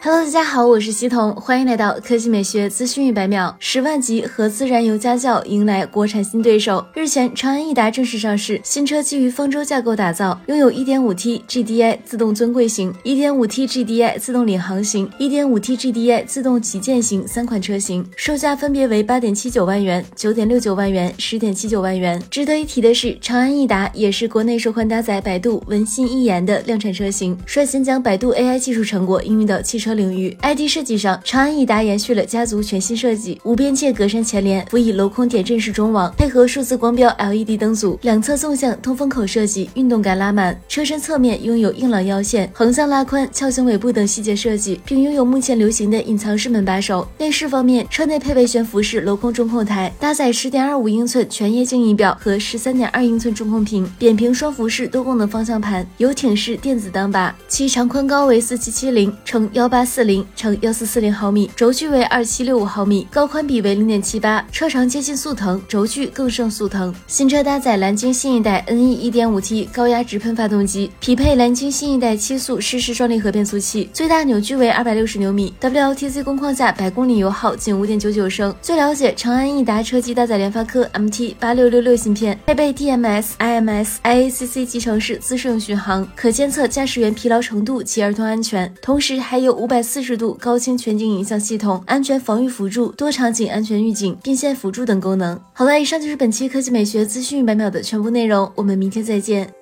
Hello，大家好，我是西彤，欢迎来到科技美学资讯一百秒。十万级合资燃油家轿迎来国产新对手。日前，长安逸达正式上市，新车基于方舟架构打造，拥有 1.5T GDI 自动尊贵型、1.5T GDI 自动领航型、1.5T GDI 自动旗舰型三款车型，售价分别为8.79万元、9.69万元、10.79万元。值得一提的是，长安逸达也是国内首款搭载百度文心一言的量产车型，率先将百度 AI 技术成果应用到汽车。车领域，ID 设计上，长安逸达延续了家族全新设计，无边界格栅前脸辅以镂空点阵式中网，配合数字光标 LED 灯组，两侧纵向通风口设计，运动感拉满。车身侧面拥有硬朗腰线、横向拉宽、翘形尾部等细节设计，并拥有目前流行的隐藏式门把手。内饰方面，车内配备悬浮式镂空中控台，搭载十点二五英寸全液晶仪表和十三点二英寸中控屏，扁平双幅式多功能方向盘，游艇式电子档把，其长宽高为四七七零乘幺八八。四零乘幺四四零毫米，轴距为二七六五毫米，高宽比为零点七八，车长接近速腾，轴距更胜速腾。新车搭载蓝鲸新一代 NE 一点五 T 高压直喷发动机，匹配蓝鲸新一代七速湿式双离合变速器，最大扭矩为二百六十牛米，WLTC 工况下百公里油耗仅五点九九升。据了解，长安逸达车机搭载联发科 MT 八六六六芯片，配备 D M S、IMS、IACC 集成式自适应巡航，可监测驾驶员疲劳程度及儿童安全，同时还有五。五百四十度高清全景影像系统、安全防御辅助、多场景安全预警、并线辅助等功能。好了，以上就是本期科技美学资讯一百秒的全部内容，我们明天再见。